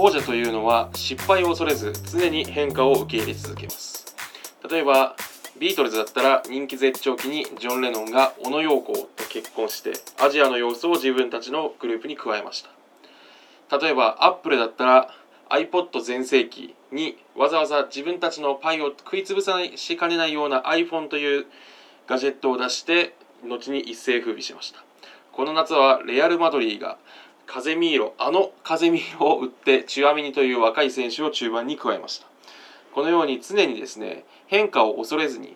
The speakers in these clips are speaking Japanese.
王者というのは失敗を恐れず常に変化を受け入れ続けます。例えばビートルズだったら人気絶頂期にジョン・レノンが小野陽子と結婚してアジアの様子を自分たちのグループに加えました。例えばアップルだったら iPod 全盛期にわざわざ自分たちのパイを食い潰さないしかねないような iPhone というガジェットを出して後に一世風靡しました。この夏はレアル・マドリーがカゼミーロあのカゼミーロを打ってチュアミニという若い選手を中盤に加えました。このように常にですね変化を恐れずに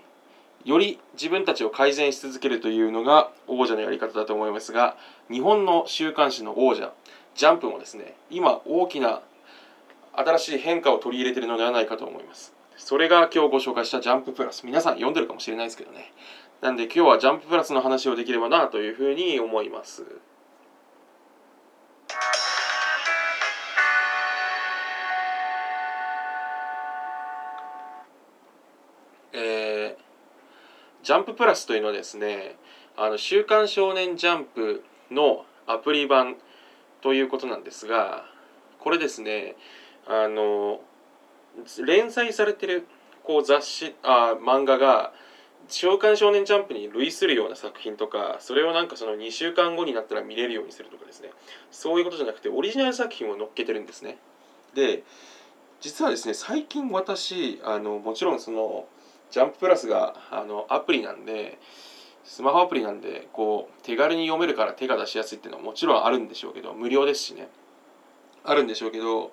より自分たちを改善し続けるというのが王者のやり方だと思いますが日本の週刊誌の王者ジャンプもですね今大きな新しい変化を取り入れているのではないかと思います。それが今日ご紹介したジャンププラス。皆さん読んでるかもしれないですけどね。なんで今日はジャンププラスの話をできればなというふうに思います。えー、ジャンププラスというのはですねあの週刊少年ジャンプのアプリ版ということなんですがこれですねあの連載されてるこう雑誌あ漫画が「週刊少年ジャンプ」に類するような作品とかそれをなんかその2週間後になったら見れるようにするとかですねそういうことじゃなくてオリジナル作品を載っけてるんですね。で実はですね最近私あのもちろんそのジャンププラスがあのアプリなんでスマホアプリなんでこう手軽に読めるから手が出しやすいっていうのはもちろんあるんでしょうけど無料ですしねあるんでしょうけど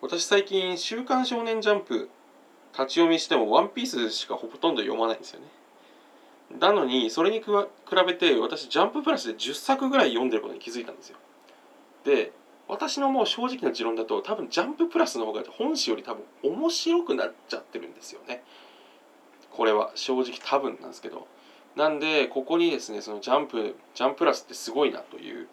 私最近「週刊少年ジャンプ」立ち読みしても「ワンピースしかほとんど読まないんですよね。なのにそれに比べて私ジャンププラスで10作ぐらい読んでることに気づいたんですよ。で私のもう正直な持論だと多分ジャンププラスの方が本誌より多分面白くなっちゃってるんですよね。これは正直多分なんですけど。なんでここにですねそのジャンプジャンププラスってすごいなという。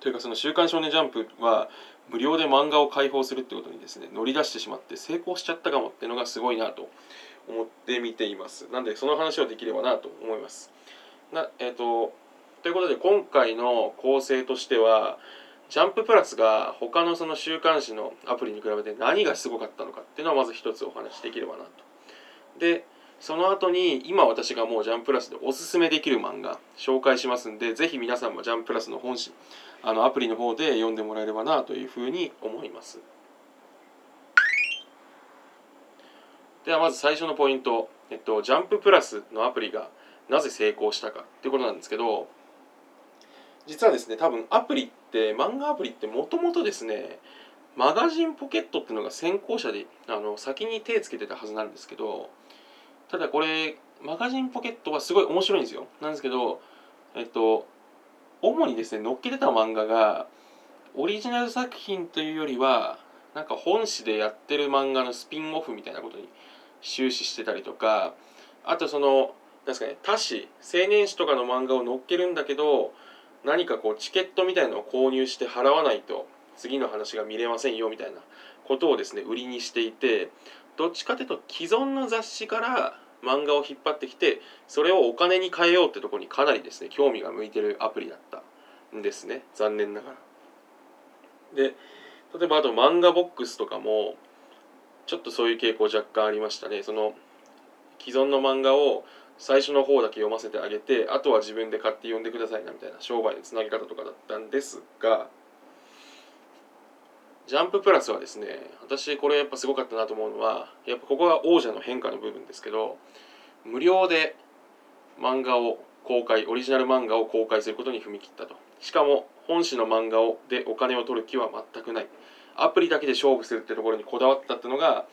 というかその「週刊少年ジャンプ」は無料で漫画を開放するってことにですね乗り出してしまって成功しちゃったかもっていうのがすごいなと思って見ています。なんでその話をできればなと思います。なえっ、ー、とということで今回の構成としてはジャンププラスが他のその週刊誌のアプリに比べて何がすごかったのかっていうのはまず一つお話しできればなと。でその後に今私がもうジャンププラスでおすすめできる漫画紹介しますんでぜひ皆さんもジャンププラスの本誌あのアプリの方で読んでもらえればなというふうに思います。ではまず最初のポイント、えっと、ジャンププラスのアプリがなぜ成功したかっていうことなんですけど実はですね多分アプリって漫画アプリってもともとですねマガジンポケットっていうのが先行者であの先に手つけてたはずなんですけどただこれマガジンポケットはすごい面白いんですよ。なんですけどえっと主にですね載っけてた漫画がオリジナル作品というよりはなんか本誌でやってる漫画のスピンオフみたいなことに終始してたりとかあとそのなんですかね他誌青年誌とかの漫画を載っけるんだけど何かこうチケットみたいのを購入して払わないと次の話が見れませんよみたいなことをですね売りにしていてどっちかというと既存の雑誌から漫画を引っ張ってきてそれをお金に変えようってとこにかなりですね興味が向いてるアプリだったんですね残念ながら。で例えばあと漫画ボックスとかもちょっとそういう傾向若干ありましたねその既存の漫画を最初の方だけ読ませてあげてあとは自分で買って読んでくださいなみたいな商売のつなぎ方とかだったんですがジャンププラスはですね私これやっぱすごかったなと思うのはやっぱここが王者の変化の部分ですけど無料で漫画を公開オリジナル漫画を公開することに踏み切ったと。しかも本誌の漫画をでお金を取る気は全くない。アプリだけで勝負するってところにこだわったってのが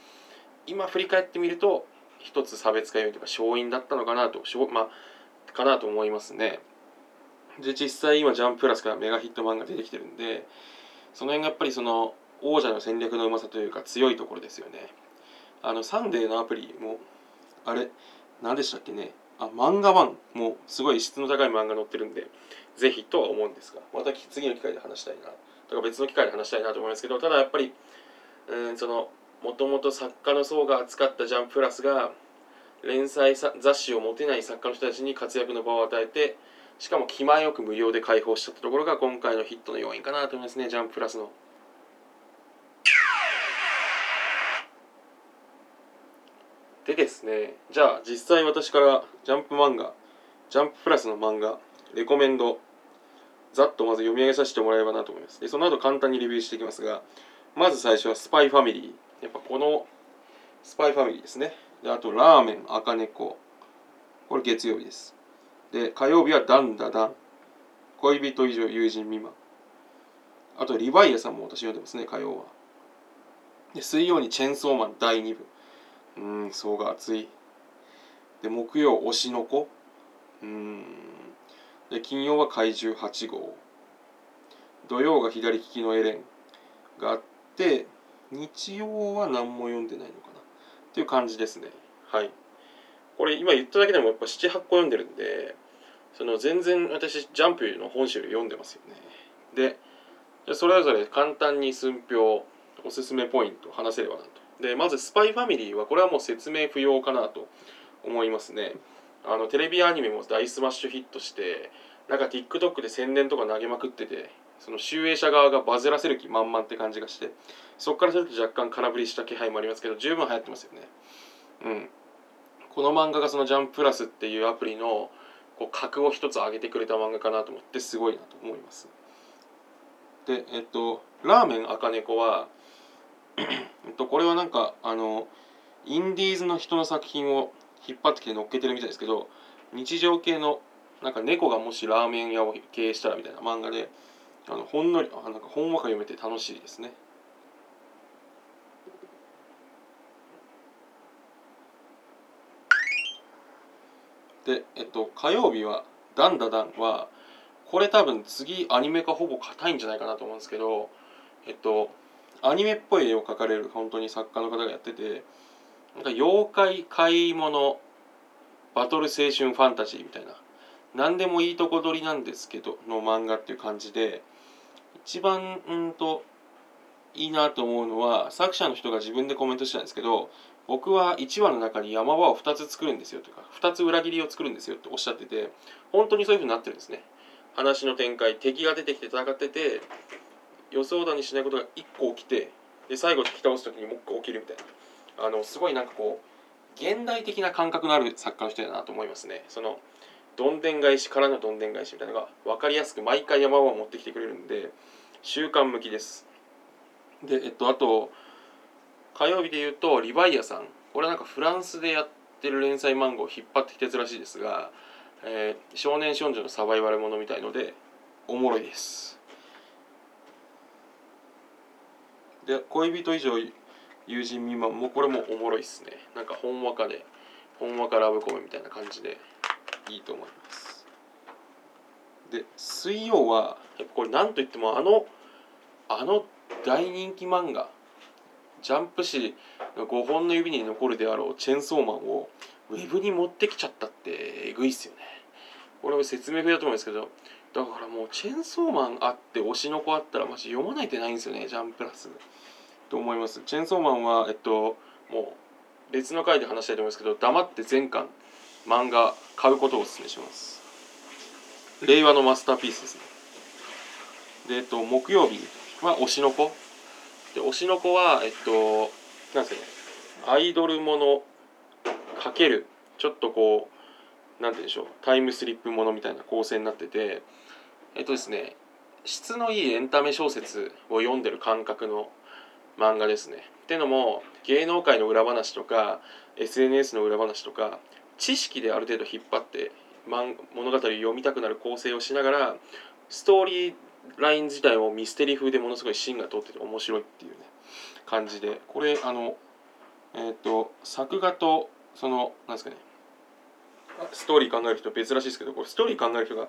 今振り返ってみると一つ差別化要因というか勝因だったのかなとまあかなと思いますね。で実際今ジャンププラスからメガヒット漫画出てきてるんでその辺がやっぱりその王者の戦略のうまさというか強いところですよね。あのサンデーのアプリもあれ何でしたっけね。あ漫画版もすごい質の高い漫画載ってるんでぜひとは思うんですがまた次の機会で話したいな。とか別の機会で話したいなと思いますけどただやっぱりうんそのもともと作家の層が扱ったジャンププラスが連載雑誌を持てない作家の人たちに活躍の場を与えてしかも気前よく無料で開放しちゃったところが今回のヒットの要因かなと思いますね。ジャンププラスの。でですねじゃあ実際私からジャンプ漫画ジャンププラスの漫画レコメンドざっとまず読み上げさせてもらえればなと思います。でその後簡単にレビューしていきますがまず最初はスパイファミリーやっぱこのスパイファミリーですね。であとラーメン赤猫。これ月曜日です。で火曜日はダンダダン。恋人以上友人未満。あとリヴァイアさんも私読んでますね火曜は。で水曜にチェンソーマン第2部。うん層が厚い。で木曜推しの子。うん。で金曜は怪獣8号。土曜が左利きのエレンがあって日曜は何も読んでないのかな。っていう感じですね。はい。これ今言っただけでもやっぱ78個読んでるんでその全然私ジャンプの本誌より読んでますよね。でそれぞれ簡単に寸評おすすめポイント話せればなと。でまずスパイファミリーはこれはもう説明不要かなと思いますね。あのテレビアニメも大スマッシュヒットしてなんか TikTok で宣伝とか投げまくっててその集英社側がバズらせる気満々って感じがしてそこからすると若干空振りした気配もありますけど十分流行ってますよね。うん。この漫画がその「ジャンププラス」っていうアプリのこう格を一つ上げてくれた漫画かなと思ってすごいなと思います。でえっとラーメン赤猫はえっとこれはなんかあのインディーズの人の作品を引っ張ってきて乗っけてるみたいですけど日常系のなんか猫がもしラーメン屋を経営したらみたいな漫画であのほんのりあなんかほんわか読めて楽しいですね。で、えっと、火曜日は「ダンダダン」はこれ多分次アニメ化ほぼ硬いんじゃないかなと思うんですけどえっとアニメっぽい絵を描かれる本当に作家の方がやっててなんか妖怪買い物バトル青春ファンタジーみたいな何でもいいとこ取りなんですけどの漫画っていう感じで一番うんといいなと思うのは作者の人が自分でコメントしたんですけど僕は1話の中に山場を2つ作るんですよとか2つ裏切りを作るんですよっておっしゃってて本当にそういうふうになってるんですね。話の展開敵が出てきて戦ってて予想だにしないことが1個起きてで最後引き倒す時にもう1個起きるみたいな。あのすごいなんかこう現代的な感覚のある作家の人だなと思いますね。そのどんでん返しからのどんでん返しみたいなのが分かりやすく毎回山を持ってきてくれるんで習慣向きです。でえっとあと火曜日で言うとリヴァイアさん。これはなんかフランスでやってる連載漫画を引っ張ってきてるらしいですが、えー、少年少女のサバイバルものみたいのでおもろいです。で恋人以上友人未満もこれもおもろいっすね。なんかほんわかでほんわかラブコメみたいな感じでいいと思います。で水曜はやっぱこれ何といってもあのあの大人気漫画ジャンプ誌の5本の指に残るであろうチェンソーマンをウェブに持ってきちゃったってえぐいっすよね。これは説明不要だと思うんですけどだからもうチェンソーマンあって推しの子あったらマジ読まないとないんですよねジャンプラス。と思います。チェンソーマンはえっともう別の回で話したいと思いますけど黙って全巻漫画買うことをお勧めします。令和のマスターピースですね。でえっと木曜日は推しの子。で推しの子はえっとなんですかねアイドルものかけるちょっとこうなんて言うんでしょうタイムスリップものみたいな構成になっててえっとですね質のいいエンタメ小説を読んでる感覚の漫画ですね。ってのも芸能界の裏話とか SNS の裏話とか知識である程度引っ張って物語を読みたくなる構成をしながらストーリーライン自体もミステリー風でものすごい芯が通ってて面白いっていうね感じでこれあのえっ、ー、と作画とそのなんですかねストーリー考える人別らしいですけどこれストーリー考える人が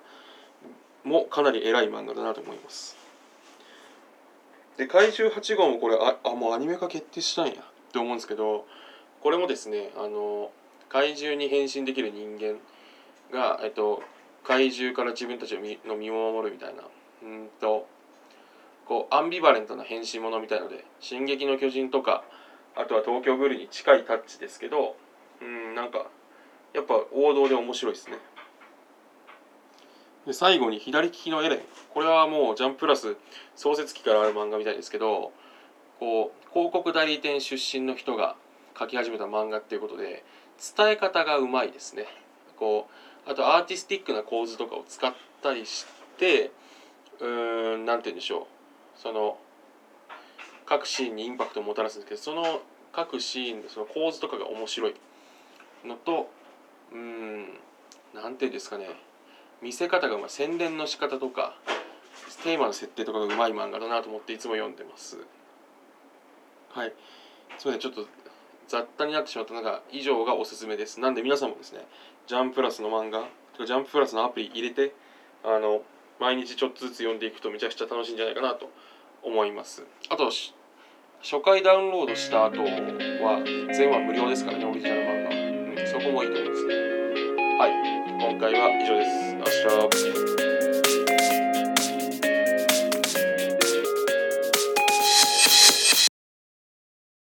もかなり偉い漫画だなと思いますで怪獣8号もこれああもうアニメ化決定したんや。って思うんですけどこれもですねあの怪獣に変身できる人間が、えっと、怪獣から自分たちの身を守るみたいな。うんとこうアンビバレントな変身ものみたいので「進撃の巨人」とかあとは「東京ブル」に近いタッチですけどうんなんかやっぱ王道で面白いですね。で最後に左利きのエレン。これはもうジャンプラス創設期からある漫画みたいですけどこう広告代理店出身の人が描き始めた漫画っていうことで伝え方がうまいですね。こうあとアーティスティックな構図とかを使ったりしてうーんなんて言うんでしょう。その各シーンにインパクトをもたらすんですけどその各シーンのその構図とかが面白いのとうんなんていうんですかね。見せ方がうまい宣伝の仕方とかテーマの設定とかがうまい漫画だなと思っていつも読んでます。はい。すみません。ちょっと雑多になってしまった中以上がおすすめです。なんで皆さんもですねジャンププラスの漫画とかジャンププラスのアプリ入れてあの毎日ちょっとずつ読んでいくとめちゃくちゃ楽しいんじゃないかなと思います。あと初回ダウンロードした後は全話無料ですからねオリジナル漫画、うん、そこもいいと思いますね。はい。今回は以上です。Tchau.